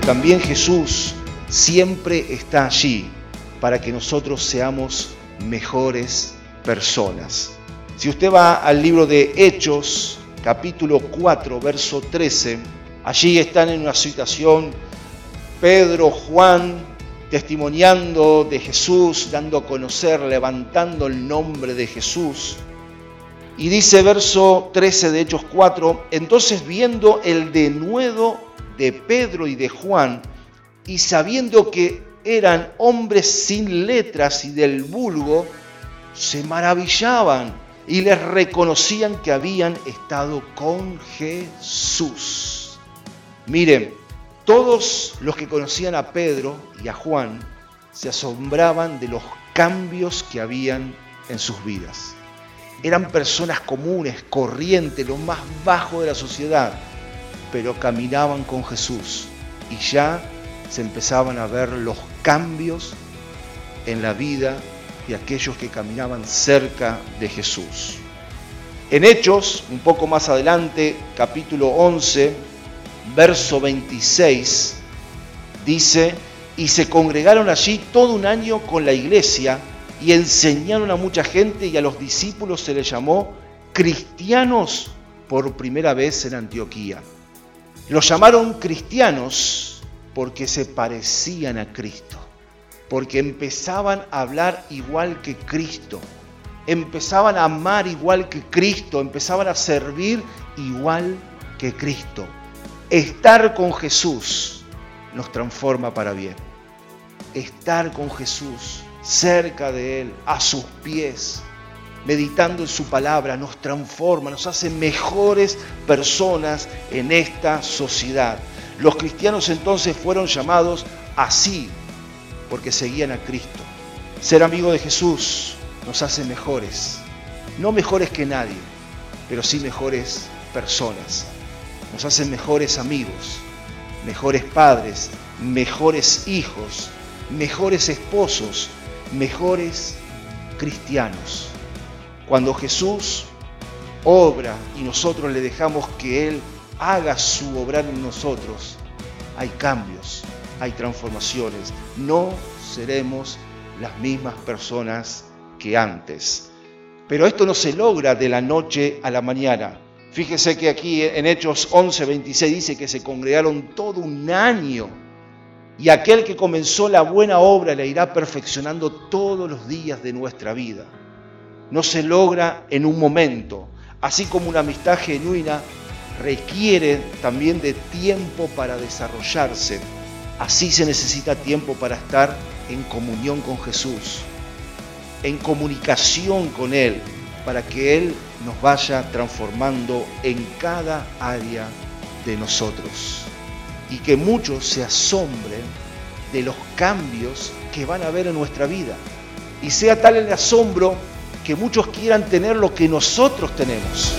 también Jesús siempre está allí para que nosotros seamos mejores personas. Si usted va al libro de Hechos, capítulo 4, verso 13, allí están en una situación Pedro, Juan, testimoniando de Jesús, dando a conocer, levantando el nombre de Jesús. Y dice verso 13 de Hechos 4, entonces viendo el denuedo de Pedro y de Juan, y sabiendo que eran hombres sin letras y del vulgo, se maravillaban y les reconocían que habían estado con Jesús. Miren, todos los que conocían a Pedro y a Juan se asombraban de los cambios que habían en sus vidas. Eran personas comunes, corrientes, lo más bajo de la sociedad, pero caminaban con Jesús y ya se empezaban a ver los cambios en la vida de aquellos que caminaban cerca de Jesús. En Hechos, un poco más adelante, capítulo 11, verso 26, dice, y se congregaron allí todo un año con la iglesia y enseñaron a mucha gente y a los discípulos se les llamó cristianos por primera vez en Antioquía. Los llamaron cristianos porque se parecían a Cristo, porque empezaban a hablar igual que Cristo, empezaban a amar igual que Cristo, empezaban a servir igual que Cristo. Estar con Jesús nos transforma para bien. Estar con Jesús, cerca de Él, a sus pies, meditando en su palabra, nos transforma, nos hace mejores personas en esta sociedad. Los cristianos entonces fueron llamados así, porque seguían a Cristo. Ser amigo de Jesús nos hace mejores, no mejores que nadie, pero sí mejores personas nos hacen mejores amigos, mejores padres, mejores hijos, mejores esposos, mejores cristianos. Cuando Jesús obra y nosotros le dejamos que Él haga su obrar en nosotros, hay cambios, hay transformaciones. No seremos las mismas personas que antes. Pero esto no se logra de la noche a la mañana. Fíjese que aquí en Hechos 11, 26 dice que se congregaron todo un año y aquel que comenzó la buena obra la irá perfeccionando todos los días de nuestra vida. No se logra en un momento, así como una amistad genuina requiere también de tiempo para desarrollarse. Así se necesita tiempo para estar en comunión con Jesús, en comunicación con Él, para que Él nos vaya transformando en cada área de nosotros. Y que muchos se asombren de los cambios que van a haber en nuestra vida. Y sea tal el asombro que muchos quieran tener lo que nosotros tenemos.